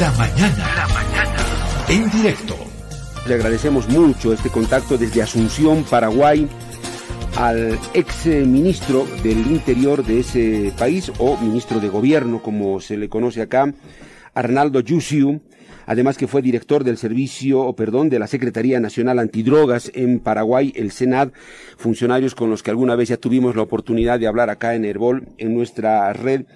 La mañana. La mañana. En directo. Le agradecemos mucho este contacto desde Asunción, Paraguay, al ex ministro del Interior de ese país, o ministro de Gobierno, como se le conoce acá, Arnaldo Yusiu, además que fue director del servicio, o perdón, de la Secretaría Nacional Antidrogas en Paraguay, el Senad, funcionarios con los que alguna vez ya tuvimos la oportunidad de hablar acá en Herbol, en nuestra red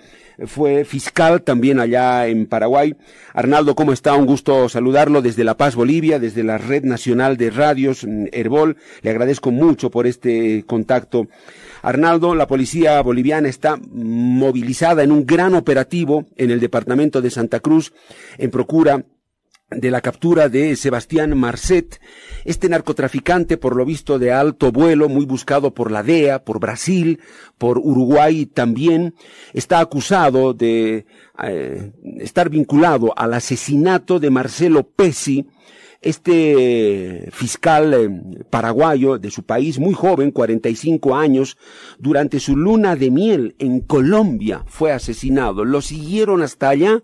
fue fiscal también allá en Paraguay. Arnaldo, ¿cómo está? Un gusto saludarlo desde La Paz, Bolivia, desde la Red Nacional de Radios mm, Herbol. Le agradezco mucho por este contacto. Arnaldo, la policía boliviana está movilizada en un gran operativo en el departamento de Santa Cruz en procura de la captura de Sebastián Marcet, este narcotraficante por lo visto de alto vuelo, muy buscado por la DEA, por Brasil, por Uruguay también, está acusado de eh, estar vinculado al asesinato de Marcelo Pesi, este fiscal eh, paraguayo de su país, muy joven, 45 años, durante su luna de miel en Colombia fue asesinado. Lo siguieron hasta allá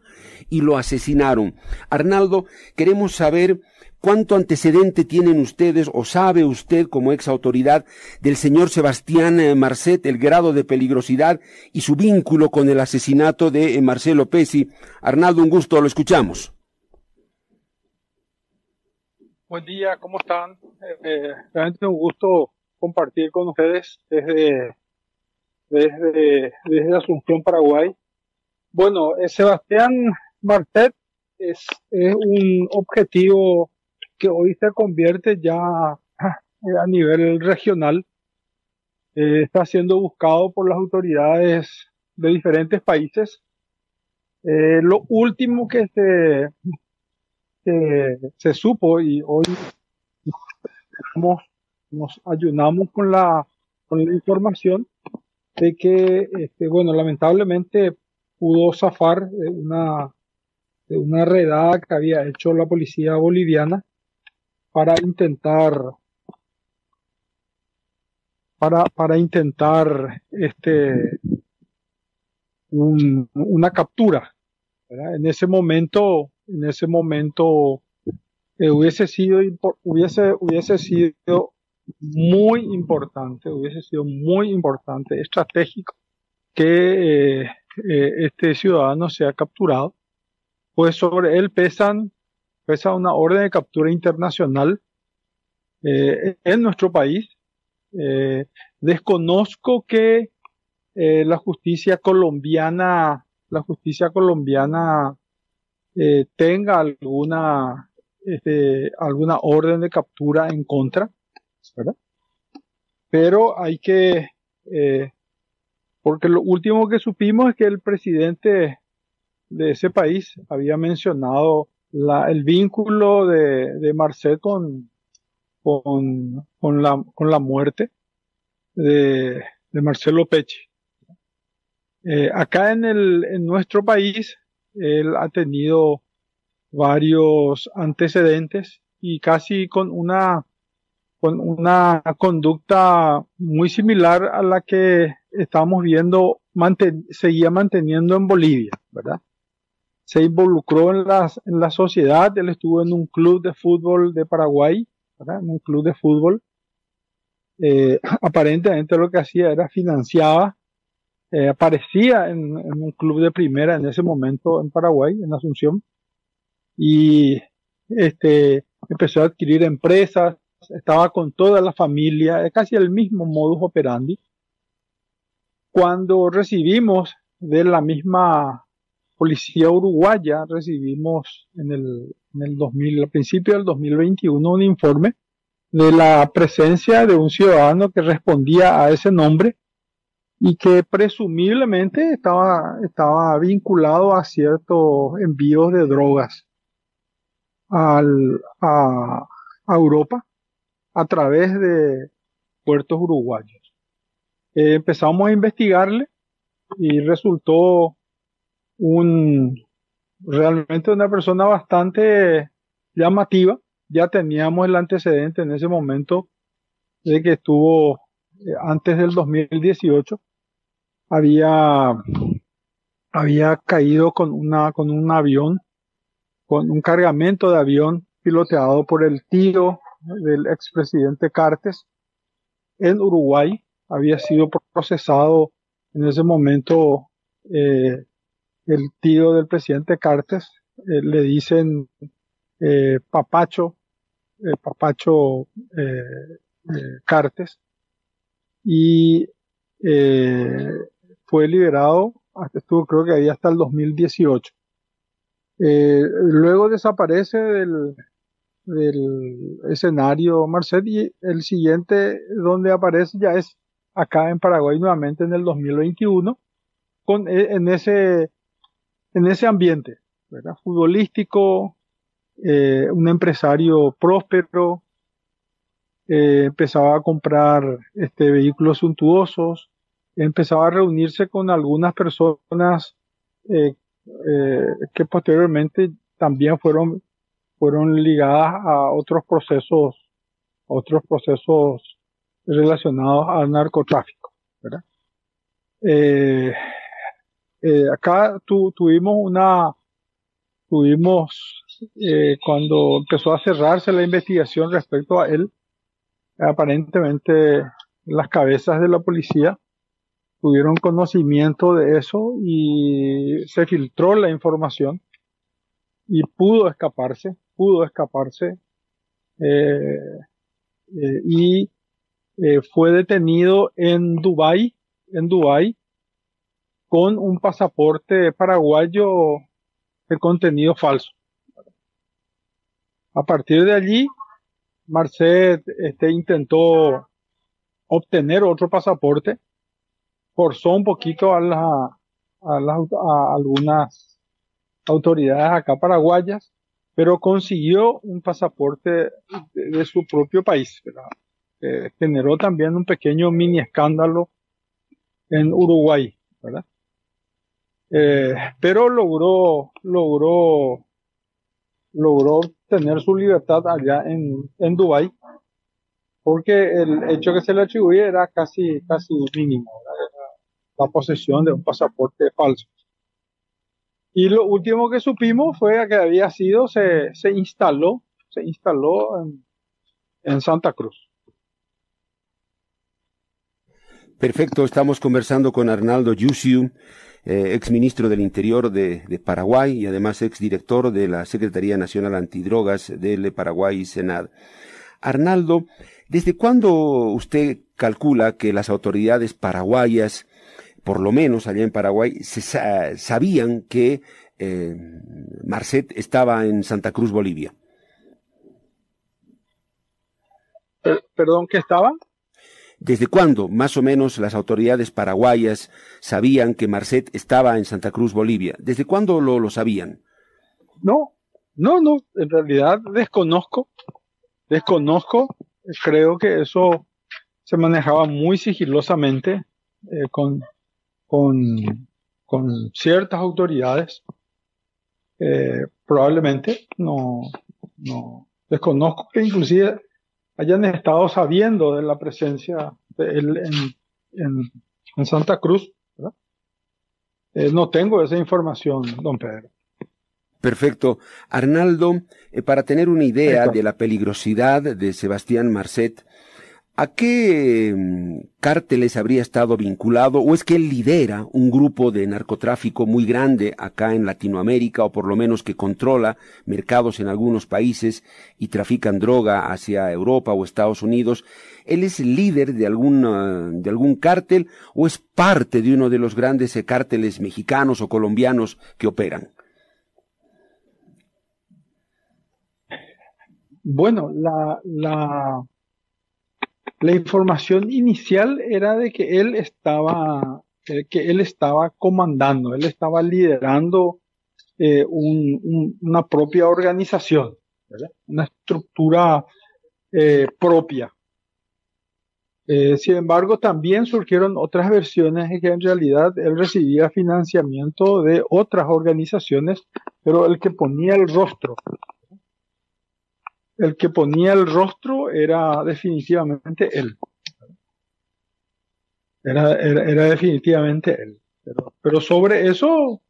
y lo asesinaron. Arnaldo, queremos saber cuánto antecedente tienen ustedes o sabe usted como ex autoridad del señor Sebastián eh, Marcet, el grado de peligrosidad y su vínculo con el asesinato de eh, Marcelo Pesi. Arnaldo, un gusto, lo escuchamos. Buen día, ¿cómo están? Eh, realmente un gusto compartir con ustedes desde, desde, desde Asunción, Paraguay. Bueno, Sebastián Martet es, un objetivo que hoy se convierte ya a nivel regional. Eh, está siendo buscado por las autoridades de diferentes países. Eh, lo último que se, se supo y hoy nos, nos ayunamos con la, con la información de que, este, bueno, lamentablemente pudo zafar una, de una redada que había hecho la policía boliviana para intentar para, para intentar este una captura en ese momento en ese momento eh, hubiese sido hubiese hubiese sido muy importante hubiese sido muy importante estratégico que eh, eh, este ciudadano sea capturado pues sobre él pesan, pesa una orden de captura internacional en nuestro país. Desconozco que la justicia colombiana, la justicia colombiana tenga alguna, este, alguna orden de captura en contra, ¿verdad? Pero hay que, porque lo último que supimos es que el presidente de ese país había mencionado la, el vínculo de, de Marcet con, con, con, la, con la muerte de, de Marcelo Pecci. Eh, acá en, el, en nuestro país, él ha tenido varios antecedentes y casi con una, con una conducta muy similar a la que estamos viendo, seguía manteniendo en Bolivia, ¿verdad? se involucró en, las, en la sociedad, él estuvo en un club de fútbol de Paraguay, en un club de fútbol. Eh, aparentemente lo que hacía era financiaba, eh, aparecía en, en, un club de primera en ese momento en Paraguay, en Asunción, y este, empezó a adquirir empresas, estaba con toda la familia, casi el mismo modus operandi. Cuando recibimos de la misma policía uruguaya recibimos en el, en el 2000, al principio del 2021 un informe de la presencia de un ciudadano que respondía a ese nombre y que presumiblemente estaba, estaba vinculado a ciertos envíos de drogas al, a, Europa a través de puertos uruguayos. Eh, empezamos a investigarle y resultó un realmente una persona bastante llamativa. Ya teníamos el antecedente en ese momento de que estuvo eh, antes del 2018 había había caído con una con un avión con un cargamento de avión piloteado por el tío del expresidente Cartes en Uruguay. Había sido procesado en ese momento eh, el tío del presidente Cartes. Eh, le dicen eh, Papacho, Papacho Cartes. Y fue liberado, estuvo creo que ahí hasta el 2018. luego desaparece del, escenario Marcet y el siguiente donde aparece ya es acá en Paraguay nuevamente en el 2021 con e, en ese en ese ambiente futbolístico eh, un empresario próspero eh, empezaba a comprar este vehículos suntuosos empezaba a reunirse con algunas personas eh, que posteriormente también fueron fueron ligadas a otros procesos, otros procesos relacionados al narcotráfico. Eh, eh, acá tuvimos una, tuvimos eh, cuando empezó a cerrarse la investigación respecto a él, aparentemente las cabezas de la policía tuvieron conocimiento de eso y se filtró la información y pudo escaparse pudo escaparse eh, eh, y eh, fue detenido en Dubai, en Dubai, con un pasaporte paraguayo de contenido falso. A partir de allí, Marcet este, intentó obtener otro pasaporte, forzó un poquito a, la, a, las, a algunas autoridades acá paraguayas pero consiguió un pasaporte de, su propio país. Eh, generó también un pequeño mini escándalo en Uruguay, ¿verdad? Eh, pero logró, logró, logró tener su libertad allá en, en Dubái, porque el hecho que se le atribuye era casi, casi mínimo, la posesión de un pasaporte falso. Y lo último que supimos fue que había sido, se, se instaló, se instaló en, en Santa Cruz. Perfecto, estamos conversando con Arnaldo Yusiu, eh, ex ministro del Interior de, Paraguay y además ex director de la Secretaría Nacional Antidrogas del Paraguay Senad. Arnaldo, ¿desde cuándo usted calcula que las autoridades paraguayas por lo menos allá en Paraguay, se sabían que eh, Marcet estaba en Santa Cruz, Bolivia. ¿Perdón, qué estaba? ¿Desde cuándo, más o menos, las autoridades paraguayas sabían que Marcet estaba en Santa Cruz, Bolivia? ¿Desde cuándo lo, lo sabían? No, no, no, en realidad desconozco, desconozco, creo que eso se manejaba muy sigilosamente eh, con con, con ciertas autoridades, eh, probablemente no, no desconozco que inclusive hayan estado sabiendo de la presencia de él en, en, Santa Cruz. Eh, no tengo esa información, don Pedro. Perfecto. Arnaldo, eh, para tener una idea de la peligrosidad de Sebastián Marcet, ¿A qué mm, cárteles habría estado vinculado o es que él lidera un grupo de narcotráfico muy grande acá en Latinoamérica o por lo menos que controla mercados en algunos países y trafican droga hacia Europa o Estados Unidos? ¿Él es el líder de algún, ah, de algún cártel o es parte de uno de los grandes eh, cárteles mexicanos o colombianos que operan? Bueno, la, la la información inicial era de que él estaba, eh, que él estaba comandando, él estaba liderando eh, una propia organización, una estructura eh, propia. sin embargo, también surgieron otras versiones en que en realidad él recibía financiamiento de otras organizaciones, pero el que ponía el rostro el que ponía el rostro era definitivamente él. Era, era, definitivamente él. Pero, sobre eso,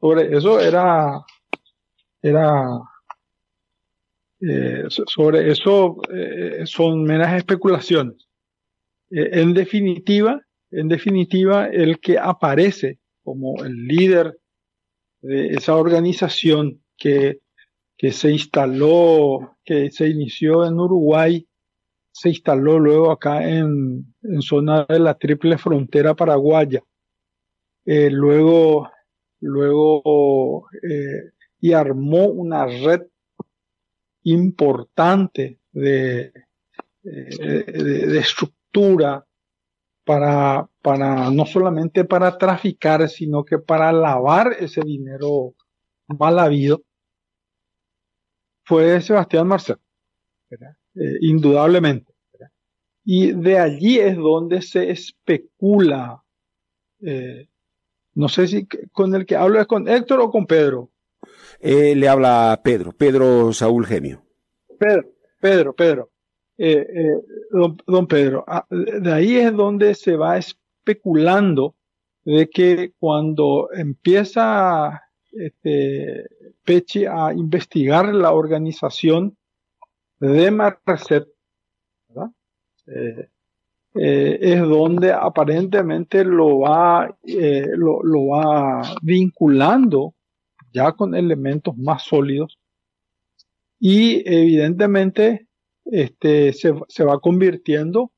sobre eso era, era eh, sobre eso eh, son meras especulaciones. Eh, en definitiva, en definitiva, el que aparece como el líder de esa organización que, que se instaló, que se inició en Uruguay, se instaló luego acá en, en zona de la triple frontera paraguaya. luego, luego, y armó una red importante de, de, estructura para, para, no solamente para traficar, sino que para lavar ese dinero mal habido, fue Sebastián Marcel, eh, indudablemente. Y de allí es donde se especula, eh, no sé si con el que hablo es con Héctor o con Pedro. Eh, le habla Pedro, Pedro Saúl Gemio. Pedro, Pedro, Pedro. Eh, don, Pedro, ah, de ahí es donde se va especulando de que cuando empieza este, Pechi a investigar la organización de Marcet, es donde aparentemente lo va, lo, lo va vinculando ya con elementos más sólidos y evidentemente este, se, se, va convirtiendo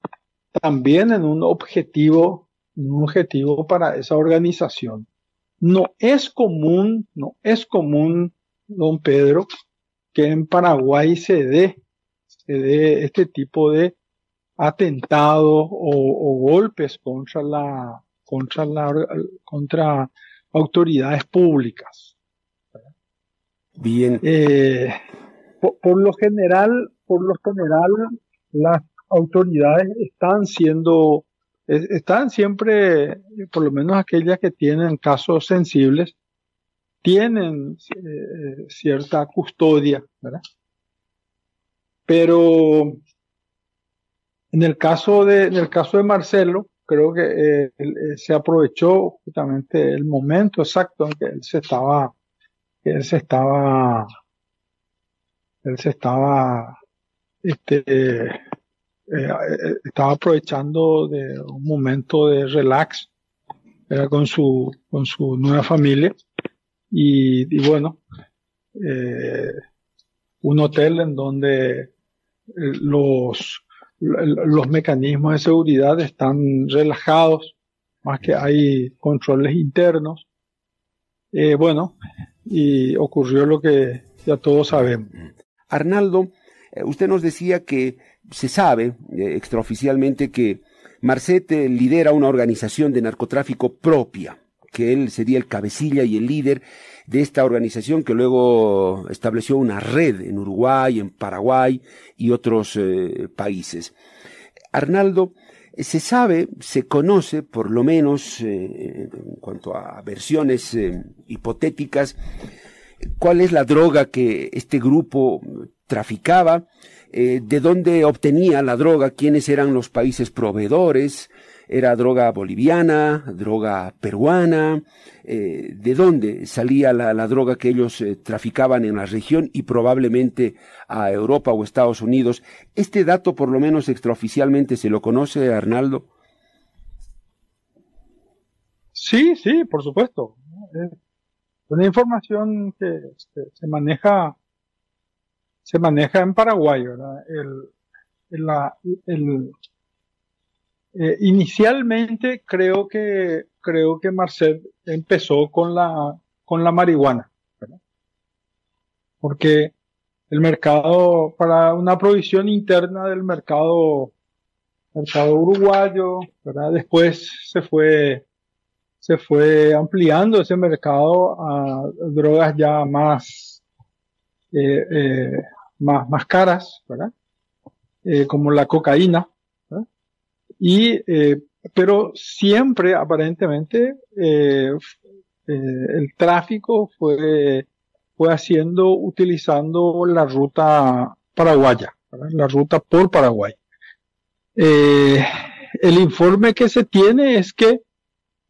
también en un objetivo, un objetivo para esa organización. No es común, no es común, don Pedro, que en Paraguay se dé, se dé este tipo de atentados o, o golpes contra la, contra la, contra autoridades públicas. Bien. Eh, por, lo general, por lo general, las autoridades están siendo, están siempre, por lo menos aquellas que tienen casos sensibles, tienen eh, cierta custodia, ¿verdad? Pero en el caso de, en el caso de Marcelo, creo que eh, se aprovechó justamente el momento exacto en que él se estaba él se estaba, él se estaba, este, eh, estaba aprovechando de un momento de relax, era con su, con su nueva familia y, bueno, eh, un hotel en donde eh, los, los mecanismos de seguridad están relajados, más que hay controles internos. bueno, y ocurrió lo que ya todos sabemos. Arnaldo, eh, usted nos decía que se sabe eh, extraoficialmente que Marcete lidera una organización de narcotráfico propia, que él sería el cabecilla y el líder de esta organización que luego estableció una red en Uruguay, en Paraguay y otros eh, países. Arnaldo, se sabe, se conoce, por lo menos eh, en cuanto a versiones hipotéticas, cuál es la droga que este grupo traficaba, eh, de dónde obtenía la droga, quiénes eran los países proveedores, era droga boliviana, droga peruana, eh, de dónde salía la, droga que ellos eh, traficaban en la región y probablemente a Europa o Estados Unidos. Este dato, por lo menos extraoficialmente, ¿se lo conoce, Arnaldo? Sí, sí, por supuesto. Es una información que se maneja se maneja en Paraguay, ¿verdad? El, la, el, eh, inicialmente creo que creo que Marcel empezó con la con la marihuana, porque el mercado para una provisión interna del mercado mercado uruguayo, ¿verdad? Después se fue se fue ampliando ese mercado a drogas ya más eh, eh, más, más caras, ¿verdad? como la cocaína, y, eh, pero siempre, aparentemente, eh, eh, el tráfico fue, fue haciendo, utilizando la ruta paraguaya, la ruta por Paraguay. el informe que se tiene es que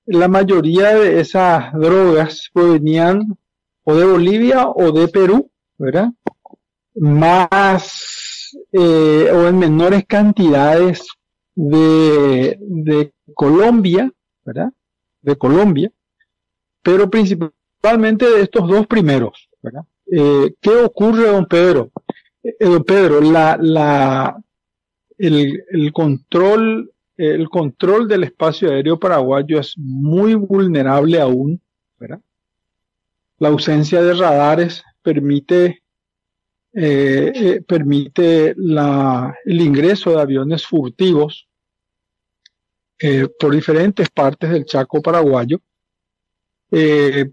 la mayoría de esas drogas provenían o de Bolivia o de Perú, ¿verdad? Más eh, o en menores cantidades de, de Colombia, ¿verdad? De Colombia, pero principalmente de estos dos primeros, ¿verdad? Eh, ¿Qué ocurre, don Pedro? Eh, don Pedro, la, la, el, el, control, el control del espacio aéreo paraguayo es muy vulnerable aún, ¿verdad? La ausencia de radares permite, eh, eh, permite la, el ingreso de aviones furtivos eh, por diferentes partes del Chaco paraguayo. Eh,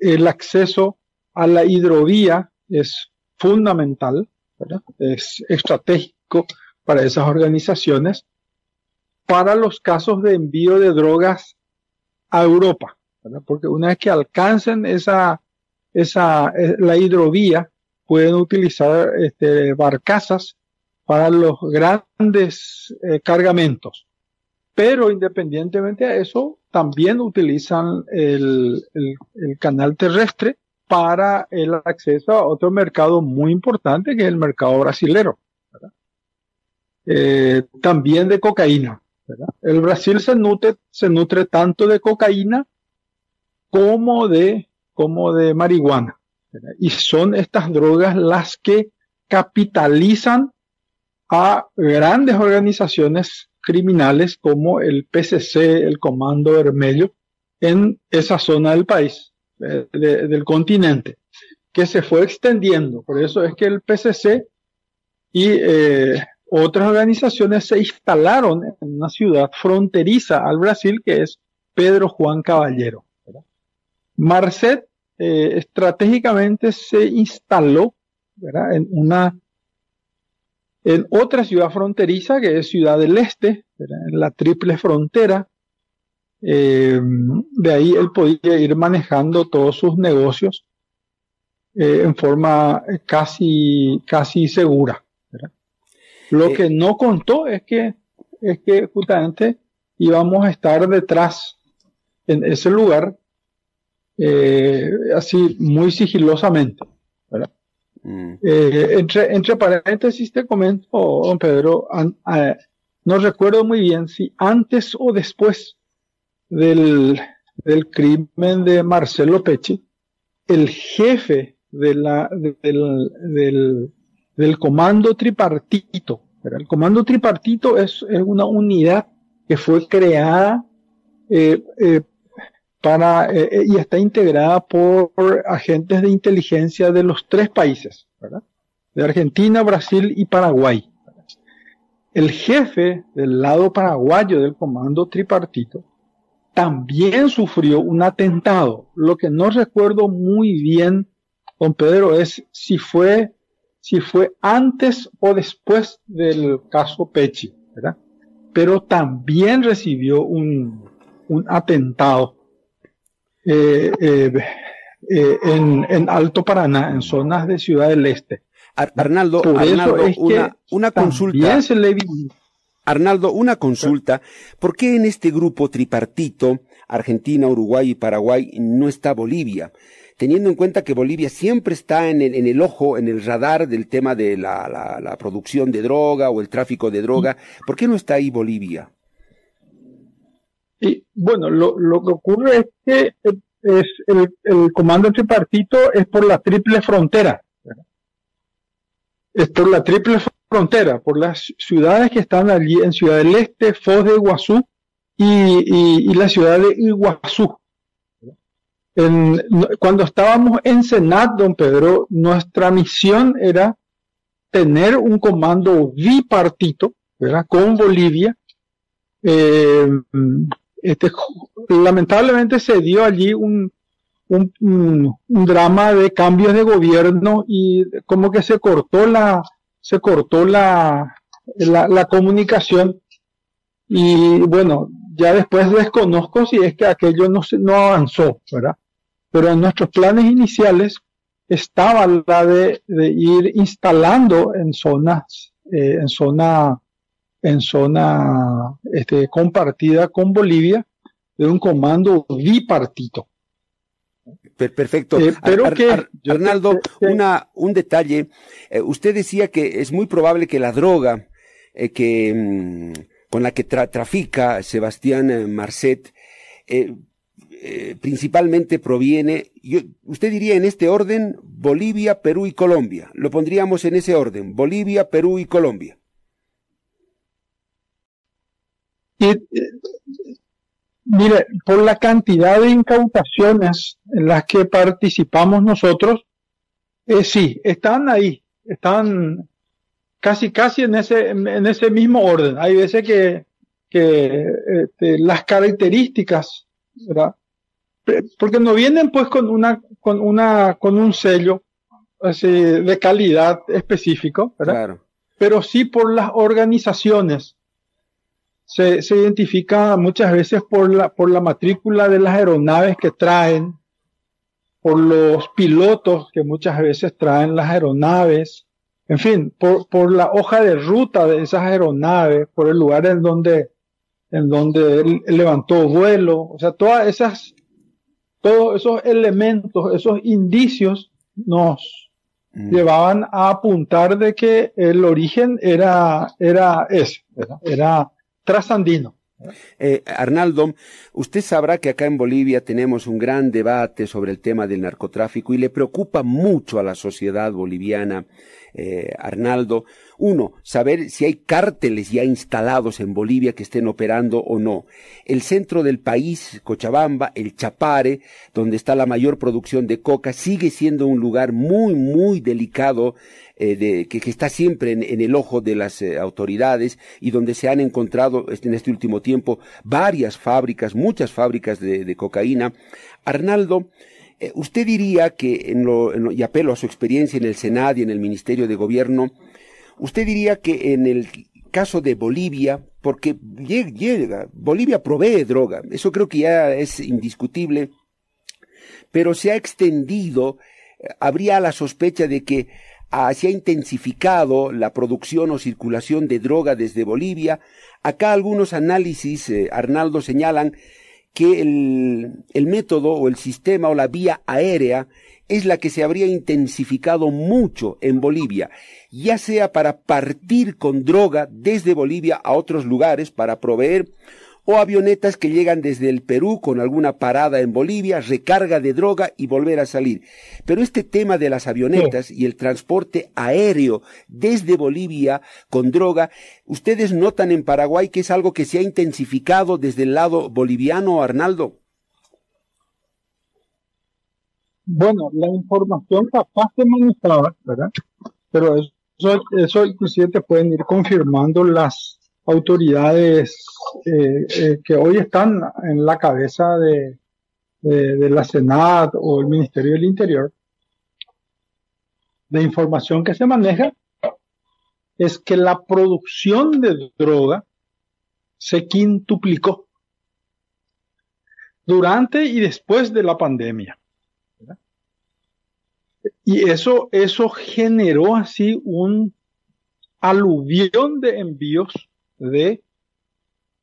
el acceso a la hidrovía es fundamental, es estratégico para esas organizaciones. Para los casos de envío de drogas a Europa, porque una vez que alcancen esa, esa, eh, la hidrovía, pueden utilizar este, barcazas para los grandes eh, cargamentos. Pero independientemente de eso, también utilizan el, canal terrestre para el acceso a otro mercado muy importante que es el mercado brasilero. Eh, también de cocaína. El Brasil se nutre, se nutre tanto de cocaína como de, como de marihuana. Y son estas drogas las que capitalizan a grandes organizaciones criminales como el PCC, el Comando Vermelho, en esa zona del país, de, de, del continente, que se fue extendiendo. Por eso es que el PCC y eh, otras organizaciones se instalaron en una ciudad fronteriza al Brasil, que es Pedro Juan Caballero. Marcet eh, estratégicamente se instaló ¿verdad? en una en otra ciudad fronteriza que es Ciudad del Este, ¿verdad? en la triple frontera. Eh, de ahí él podía ir manejando todos sus negocios eh, en forma casi, casi segura. ¿verdad? Lo que no contó es que, es que justamente íbamos a estar detrás en ese lugar, eh, así muy sigilosamente. ¿verdad? Mm. Eh, entre, entre paréntesis te comento, don Pedro, an, a, no recuerdo muy bien si antes o después del, del crimen de Marcelo Pecci, el jefe de la, del, del, del comando tripartito. ¿verdad? El comando tripartito es, es, una unidad que fue creada eh, eh, para eh, y está integrada por, agentes de inteligencia de los tres países, de Argentina, Brasil y Paraguay. El jefe del lado paraguayo del comando tripartito también sufrió un atentado. Lo que no recuerdo muy bien, don Pedro, es si fue si fue antes o después del caso Pechi. Pero también recibió un, un atentado eh, eh, eh, en, en, Alto Paraná, en zonas de Ciudad del Este. Ar Arnaldo, Arnaldo es una, una consulta. Se le... Arnaldo, una consulta. ¿Por qué en este grupo tripartito, Argentina, Uruguay y Paraguay, no está Bolivia? teniendo en cuenta que Bolivia siempre está en el, en el ojo, en el radar del tema de la, la, la, producción de droga o el tráfico de droga. ¿Por qué no está ahí Bolivia? Y bueno, lo, lo que ocurre es que es el, el comando tripartito es por la triple frontera. Es por la triple frontera, por las ciudades que están allí en Ciudad del Este, Foz de Iguazú y, y, la ciudad de Iguazú. Cuando estábamos en Senat, don Pedro, nuestra misión era tener un comando bipartito, ¿verdad? Con Bolivia. Eh, este, lamentablemente se dio allí un, un, un, drama de cambios de gobierno y como que se cortó la, se cortó la, la, comunicación. Y bueno, ya después desconozco si es que aquello no, no avanzó, ¿verdad? pero en nuestros planes iniciales estaba la de, de ir instalando en zonas, eh, en zona, en zona este, compartida con Bolivia de un comando bipartito. perfecto. Eh, pero que, Arnaldo, una, un detalle. Eh, usted decía que es muy probable que la droga que, mm, con la que trafica Sebastián Marcet principalmente proviene, yo, usted diría en este orden, Bolivia, Perú y Colombia. Lo pondríamos en ese orden, Bolivia, Perú y Colombia. Mire, por la cantidad de incautaciones en las que participamos nosotros, eh, sí, están ahí, están casi, casi en ese, en ese mismo orden. Hay veces que, que este, las características, ¿verdad? Porque no vienen pues con una, con una, con un sello así, de calidad específico, ¿verdad? Claro. Pero sí por las organizaciones se, se, identifica muchas veces por la, por la matrícula de las aeronaves que traen, por los pilotos que muchas veces traen las aeronaves, en fin, por, por la hoja de ruta de esas aeronaves, por el lugar en donde, en donde él levantó vuelo, o sea, todas esas, todos esos elementos, esos indicios nos mm. llevaban a apuntar de que el origen era, era ese, era trasandino. Eh, Arnaldo, usted sabrá que acá en Bolivia tenemos un gran debate sobre el tema del narcotráfico y le preocupa mucho a la sociedad boliviana, eh, Arnaldo, uno, saber si hay cárteles ya instalados en Bolivia que estén operando o no. El centro del país, Cochabamba, el Chapare, donde está la mayor producción de coca, sigue siendo un lugar muy, muy delicado eh, de, que, está siempre en, el ojo de las eh, autoridades y donde se han encontrado en este último tiempo varias fábricas, muchas fábricas de, cocaína. Arnaldo, eh, ¿usted diría que, en lo, y apelo a su experiencia en el Senado y en el Ministerio de Gobierno, usted diría que en el caso de Bolivia, porque llega, Bolivia provee droga, eso creo que ya es indiscutible, pero se ha extendido, habría la sospecha de que se ha intensificado la producción o circulación de droga desde Bolivia. Acá algunos análisis, eh, Arnaldo, señalan que el, el método o el sistema o la vía aérea es la que se habría intensificado mucho en Bolivia, ya sea para partir con droga desde Bolivia a otros lugares para proveer o avionetas que llegan desde el Perú con alguna parada en Bolivia, recarga de droga y volver a salir. Pero este tema de las avionetas y el transporte aéreo desde Bolivia con droga, ¿ustedes notan en Paraguay que es algo que se ha intensificado desde el lado boliviano, Arnaldo? Bueno, la información capaz de manejar, ¿verdad? Pero eso, eso inclusive te pueden ir confirmando las autoridades eh, eh, que hoy están en la cabeza de, de, la Senat o el Ministerio del Interior, de información que se maneja es que la producción de droga se quintuplicó durante y después de la pandemia. Y eso, eso generó así un aluvión de envíos de,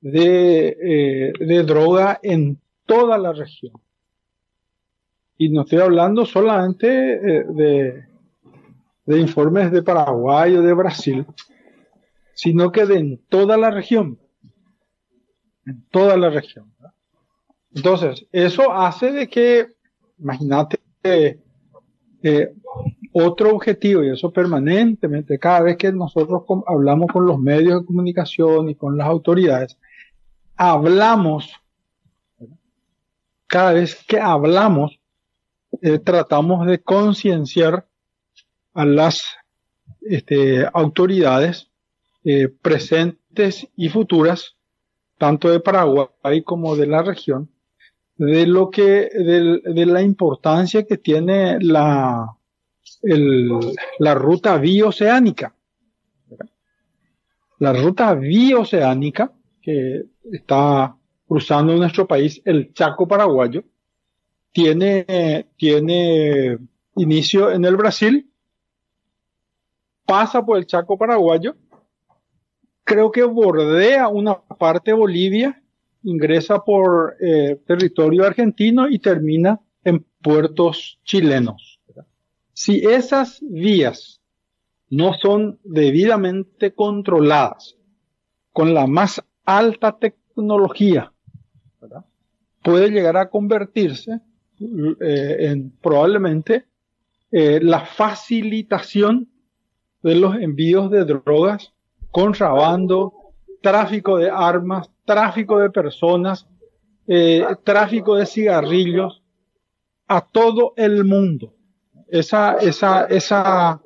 de, eh, de droga en toda la región. Y no estoy hablando solamente eh, de, de informes de Paraguay o de Brasil, sino que de en toda la región. En toda la región. Entonces, eso hace de que, imagínate, eh, otro objetivo, y eso permanentemente, cada vez que nosotros hablamos con los medios de comunicación y con las autoridades, hablamos, cada vez que hablamos, eh, tratamos de concienciar a las este, autoridades eh, presentes y futuras, tanto de Paraguay como de la región, de lo que, de la importancia que tiene la, la ruta bioceánica. La ruta bioceánica que está cruzando nuestro país, el Chaco paraguayo, tiene, tiene inicio en el Brasil, pasa por el Chaco paraguayo, creo que bordea una parte de Bolivia, ingresa por eh, territorio argentino y termina en puertos chilenos. Si esas vías no son debidamente controladas con la más alta tecnología, puede llegar a convertirse eh, en probablemente eh, la facilitación de los envíos de drogas, contrabando, tráfico de armas, tráfico de personas, eh, tráfico de cigarrillos a todo el mundo. Esa, esa, esa,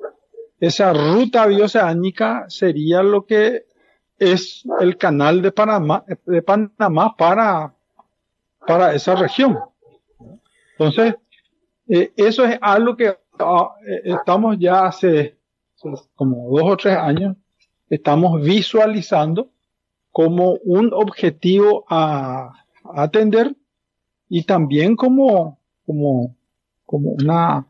esa ruta bioceánica sería lo que es el canal de Panamá, de Panamá para, para esa región. Entonces, eh, eso es algo que ah, eh, estamos ya hace como dos o tres años, estamos visualizando como un objetivo a, atender y también como, como, como una,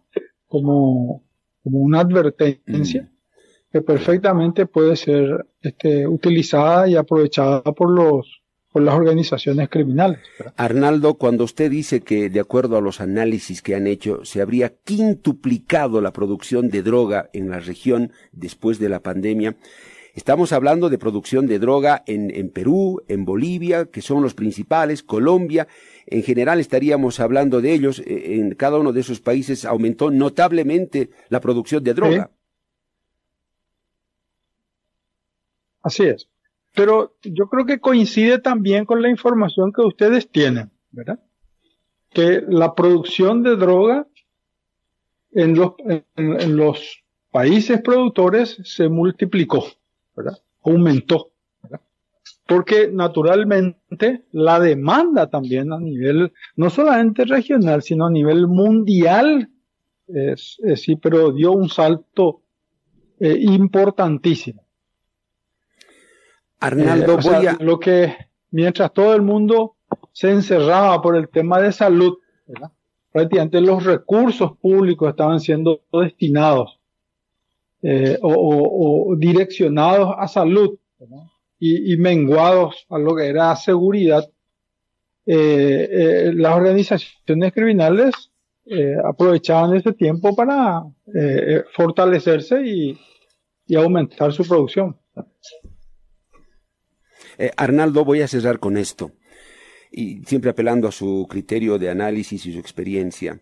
como, como una advertencia mm. que perfectamente puede ser este, utilizada y aprovechada por los, por las organizaciones criminales. Arnaldo, cuando usted dice que de acuerdo a los análisis que han hecho, se habría quintuplicado la producción de droga en la región después de la pandemia, Estamos hablando de producción de droga en, en, Perú, en Bolivia, que son los principales, Colombia. En general estaríamos hablando de ellos. Eh, en cada uno de esos países aumentó notablemente la producción de droga. Así es. Pero yo creo que coincide también con la información que ustedes tienen, ¿verdad? Que la producción de droga en los, en los países productores se multiplicó. Aumentó. Porque naturalmente la demanda también a nivel, no solamente regional, sino a nivel mundial, es, sí, pero dio un salto eh, importantísimo. Arnaldo, eh, lo que mientras todo el mundo se encerraba por el tema de salud, prácticamente los recursos públicos estaban siendo destinados eh, o, direccionados a salud y, menguados a lo que era seguridad, eh, eh, las organizaciones criminales aprovechaban ese tiempo para fortalecerse y, aumentar su producción. Arnaldo, voy a cerrar con esto, y siempre apelando a su criterio de análisis y su experiencia.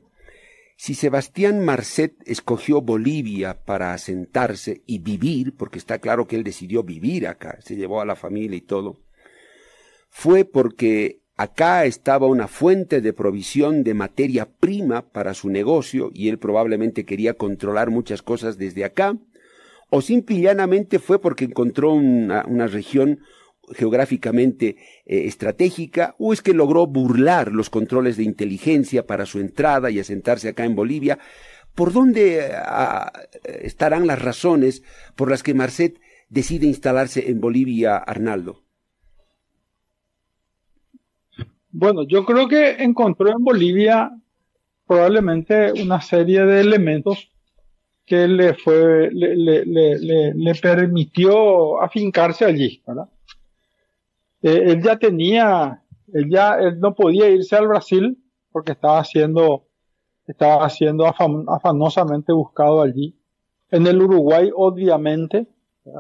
Si Sebastián Marcet escogió Bolivia para asentarse y vivir, porque está claro que él decidió vivir acá, se llevó a la familia y todo, fue porque acá estaba una fuente de provisión de materia prima para su negocio y él probablemente quería controlar muchas cosas desde acá, o simplemente fue porque encontró una, una región geográficamente eh, estratégica o es que logró burlar los controles de inteligencia para su entrada y asentarse acá en Bolivia? ¿Por dónde ah, estarán las razones por las que Marcet decide instalarse en Bolivia, Arnaldo? Bueno, yo creo que encontró en Bolivia probablemente una serie de elementos que le fue le, le, le, le permitió afincarse allí, ¿verdad? Eh, él ya tenía, él ya, él no podía irse al Brasil porque estaba siendo, estaba siendo afanosamente buscado allí. En el Uruguay, obviamente,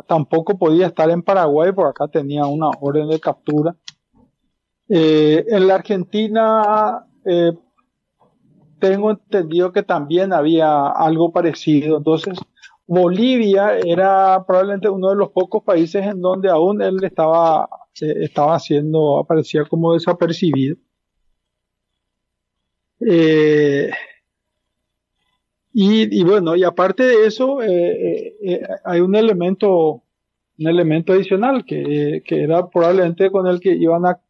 tampoco podía estar en Paraguay porque acá tenía una orden de captura. Eh, en la Argentina, eh, tengo entendido que también había algo parecido. Entonces, Bolivia era probablemente uno de los pocos países en donde aún él estaba estaba haciendo, aparecía como desapercibido. Eh, y, bueno, y aparte de eso, eh, eh, hay un elemento, un elemento adicional que, era probablemente con el que iban a,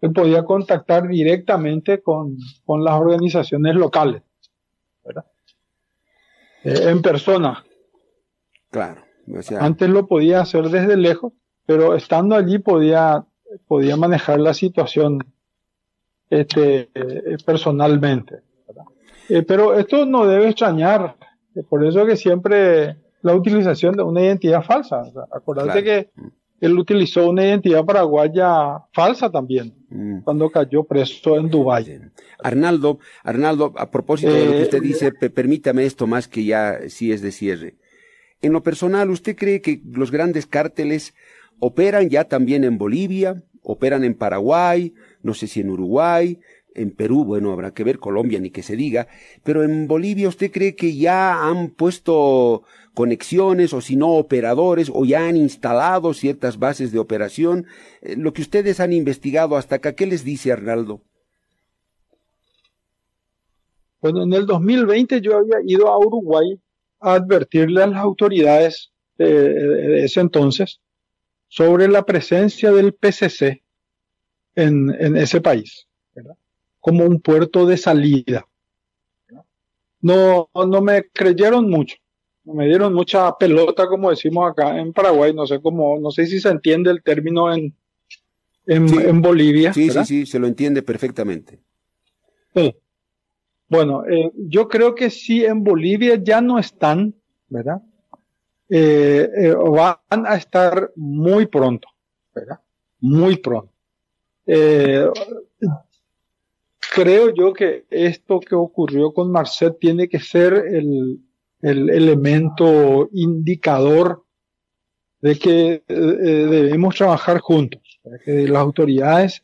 él podía contactar directamente con, con las organizaciones locales, en persona. Claro. Antes lo podía hacer desde lejos pero estando allí podía, podía manejar la situación este, eh, personalmente. Eh, pero esto no debe extrañar, por eso que siempre la utilización de una identidad falsa. Acuérdate que él utilizó una identidad paraguaya falsa también, mm. cuando cayó preso en Dubái. Arnaldo, Arnaldo, a propósito de lo que usted eh, dice, permítame esto más que ya sí es de cierre. En lo personal, ¿usted cree que los grandes cárteles operan ya también en Bolivia, operan en Paraguay, no sé si en Uruguay, en Perú, bueno, habrá que ver Colombia ni que se diga, pero en Bolivia usted cree que ya han puesto conexiones o si no operadores o ya han instalado ciertas bases de operación. Eh, lo que ustedes han investigado hasta acá, ¿qué les dice Arnaldo? Bueno, en el 2020 yo había ido a Uruguay a advertirle a las autoridades de, ese entonces sobre la presencia del PCC en, en ese país. ¿verdad? como un puerto de salida. No, no me creyeron mucho, no me dieron mucha pelota, como decimos acá en Paraguay, no sé cómo, no sé si se entiende el término en, en, Bolivia. Sí, sí, sí, se lo entiende perfectamente. Bueno, eh, yo creo que sí en Bolivia ya no están, ¿verdad? Eh, eh, van a estar muy pronto. Muy pronto creo yo que esto que ocurrió con Marcet tiene que ser el, elemento indicador de que eh, debemos trabajar juntos, que las autoridades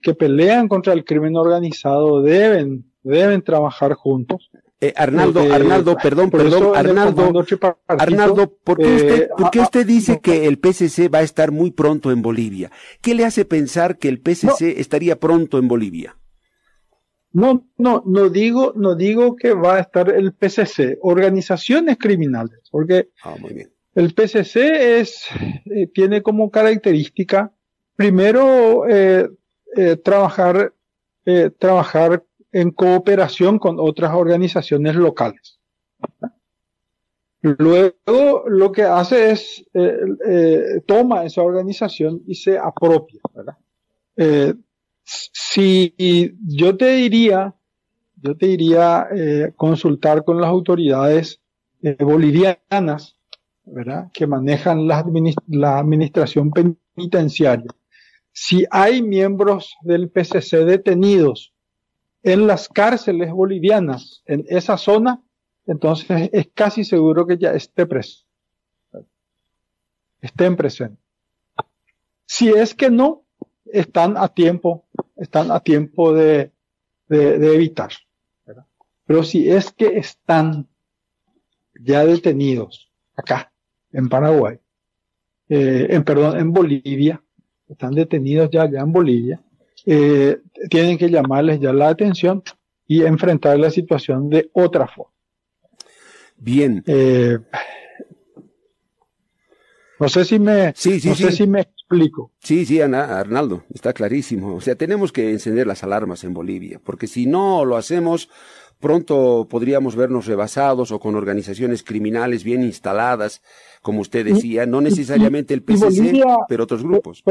que pelean contra el crimen organizado deben, deben trabajar juntos. Eh, Arnaldo, Arnaldo, perdón, perdón, Arnaldo, Arnaldo, ¿por qué, usted, ¿por qué usted dice que el PCC va a estar muy pronto en Bolivia? ¿Qué le hace pensar que el PCC estaría pronto en Bolivia? No, no, no digo, no digo que va a estar el PCC, organizaciones criminales, porque ah, el PCC es, eh, tiene como característica, primero, eh, eh, trabajar, trabajar en cooperación con otras organizaciones locales. Luego, lo que hace es, toma esa organización y se apropia, ¿verdad? si yo te diría, yo te diría eh, consultar con las autoridades eh, bolivianas, ¿verdad? Que manejan la, la administración penitenciaria. Si hay miembros del PCC detenidos en las cárceles bolivianas, en esa zona, entonces es casi seguro que ya esté preso. Estén presentes. Si es que no, están a tiempo, están a tiempo de, de, evitar. Pero si es que están ya detenidos acá, en Paraguay, eh, en perdón, en Bolivia, están detenidos ya, ya en Bolivia, eh, tienen que llamarles ya la atención y enfrentar la situación de otra forma. Bien. Eh, no sé si me, sí, sí, no sé si me explico. Sí, sí, Arnaldo, está clarísimo. O sea, tenemos que encender las alarmas en Bolivia, porque si no lo hacemos, pronto podríamos vernos rebasados o con organizaciones criminales bien instaladas, como usted decía, no necesariamente el PCC, pero otros grupos.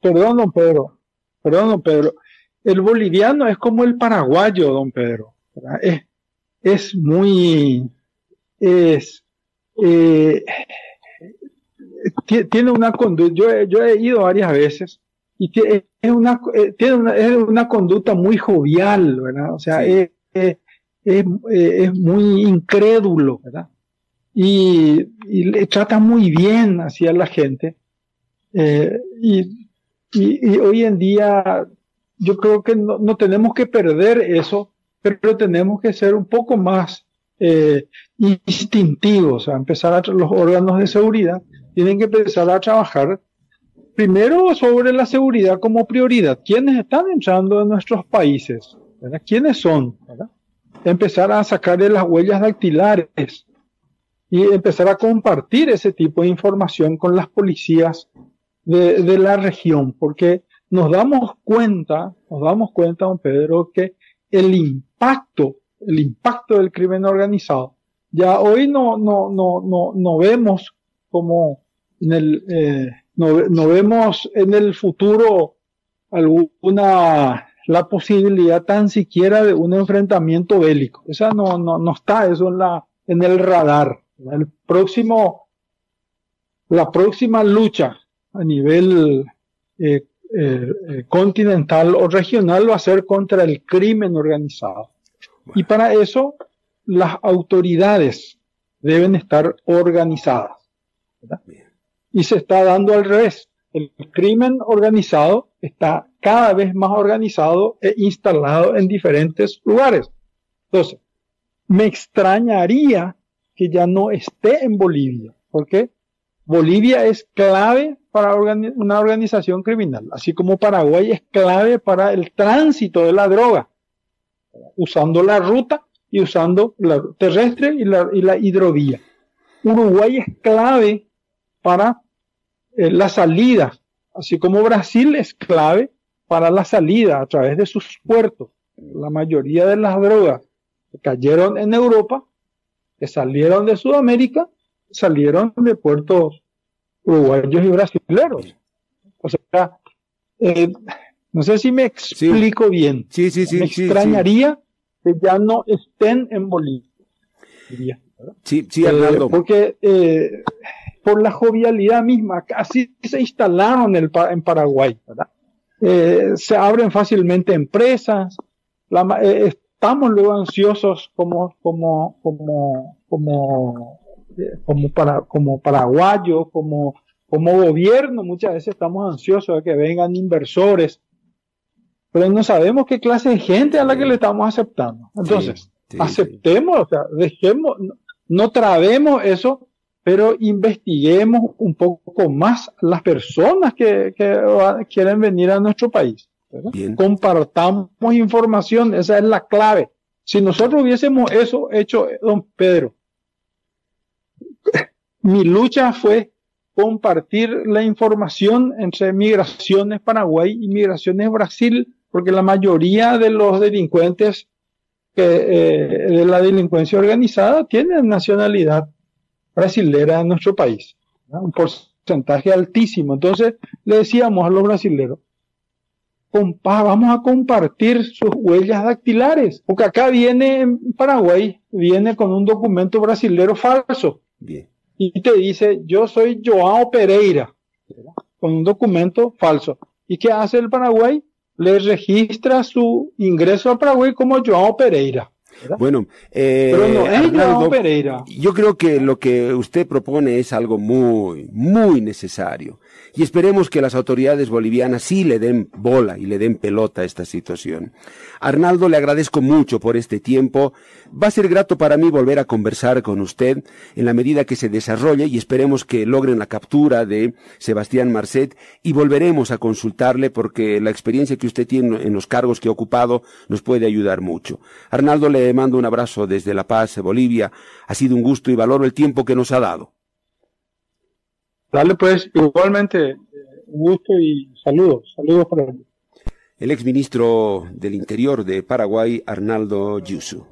Perdón, don Pedro, perdón, don Pedro. El boliviano es como el paraguayo, don Pedro. Es, es muy, es, eh, tiene una conducta, yo, yo he ido varias veces y es una, eh, tiene una, es una conducta muy jovial, ¿verdad? O sea, es, es, es, muy incrédulo, ¿verdad? Y, y, le trata muy bien hacia la gente. Eh, y, y, hoy en día yo creo que no, no, tenemos que perder eso, pero tenemos que ser un poco más eh, instintivos, a empezar a los órganos de seguridad tienen que empezar a trabajar primero sobre la seguridad como prioridad. ¿Quiénes están entrando en nuestros países? ¿Quiénes son? Empezar a sacar de las huellas dactilares y empezar a compartir ese tipo de información con las policías de, de la región, porque nos damos cuenta, nos damos cuenta, don Pedro, que el impacto, el impacto del crimen organizado, ya hoy no, no, no, no, no vemos como en el, eh, no, vemos en el futuro alguna, la posibilidad tan siquiera de un enfrentamiento bélico. Esa no, no, no está eso en la, en el radar. El próximo, la próxima lucha a nivel eh, eh, continental o regional va a ser contra el crimen organizado. Y para eso las autoridades deben estar organizadas. Y se está dando al revés. El crimen organizado está cada vez más organizado e instalado en diferentes lugares. Entonces, me extrañaría que ya no esté en Bolivia, porque Bolivia es clave para una organización criminal, así como Paraguay es clave para el tránsito de la droga, usando la ruta y usando la terrestre y la, y hidrovía. Uruguay es clave para eh, la salida, así como Brasil es clave para la salida a través de sus puertos. La mayoría de las drogas que cayeron en Europa, que salieron de Sudamérica, salieron de puertos uruguayos y brasileños. O sea, eh, no sé si me explico bien. Sí, sí, sí. Me extrañaría que ya no estén en Bolivia. Sí, sí, Arnaldo. Eh, porque eh, por la jovialidad misma, casi se instalaron en, en Paraguay, ¿verdad? Eh, se abren fácilmente empresas, estamos luego ansiosos como, como, como, como, como, para, como paraguayos, como, como gobierno, muchas veces estamos ansiosos de que vengan inversores, pero no sabemos qué clase de gente a la que le estamos aceptando. Entonces, aceptemos, o sea, dejemos, no trabemos eso, pero investiguemos un poco más las personas que, quieren venir a nuestro país. Compartamos información, esa es la clave. Si nosotros hubiésemos eso hecho, don Pedro, mi lucha fue compartir la información entre migraciones Paraguay y migraciones Brasil, porque la mayoría de los delincuentes eh, de la delincuencia organizada tiene nacionalidad brasilera en nuestro país, un porcentaje altísimo. Entonces le decíamos a los brasileros, vamos a compartir sus huellas dactilares, porque acá viene en Paraguay, viene con un documento brasilero falso. Y te dice, yo soy Joao Pereira, con un documento falso. ¿Y qué hace el Paraguay? le registra su ingreso a Paraguay como Joao Pereira. Bueno, eh, yo creo que lo que usted propone es algo muy, muy necesario. Y esperemos que las autoridades bolivianas sí le den bola y le den pelota a esta situación. Arnaldo, le agradezco mucho por este tiempo. Va a ser grato para mí volver a conversar con usted en la medida que se desarrolle y esperemos que logren la captura de Sebastián Marcet y volveremos a consultarle porque la experiencia que usted tiene en los cargos que ha ocupado nos puede ayudar mucho. Arnaldo, le mando un abrazo desde La Paz, Bolivia. Ha sido un gusto y valoro el tiempo que nos ha dado. Dale pues, igualmente, un gusto y saludos, saludos para El exministro del Interior de Paraguay, Arnaldo Yusu.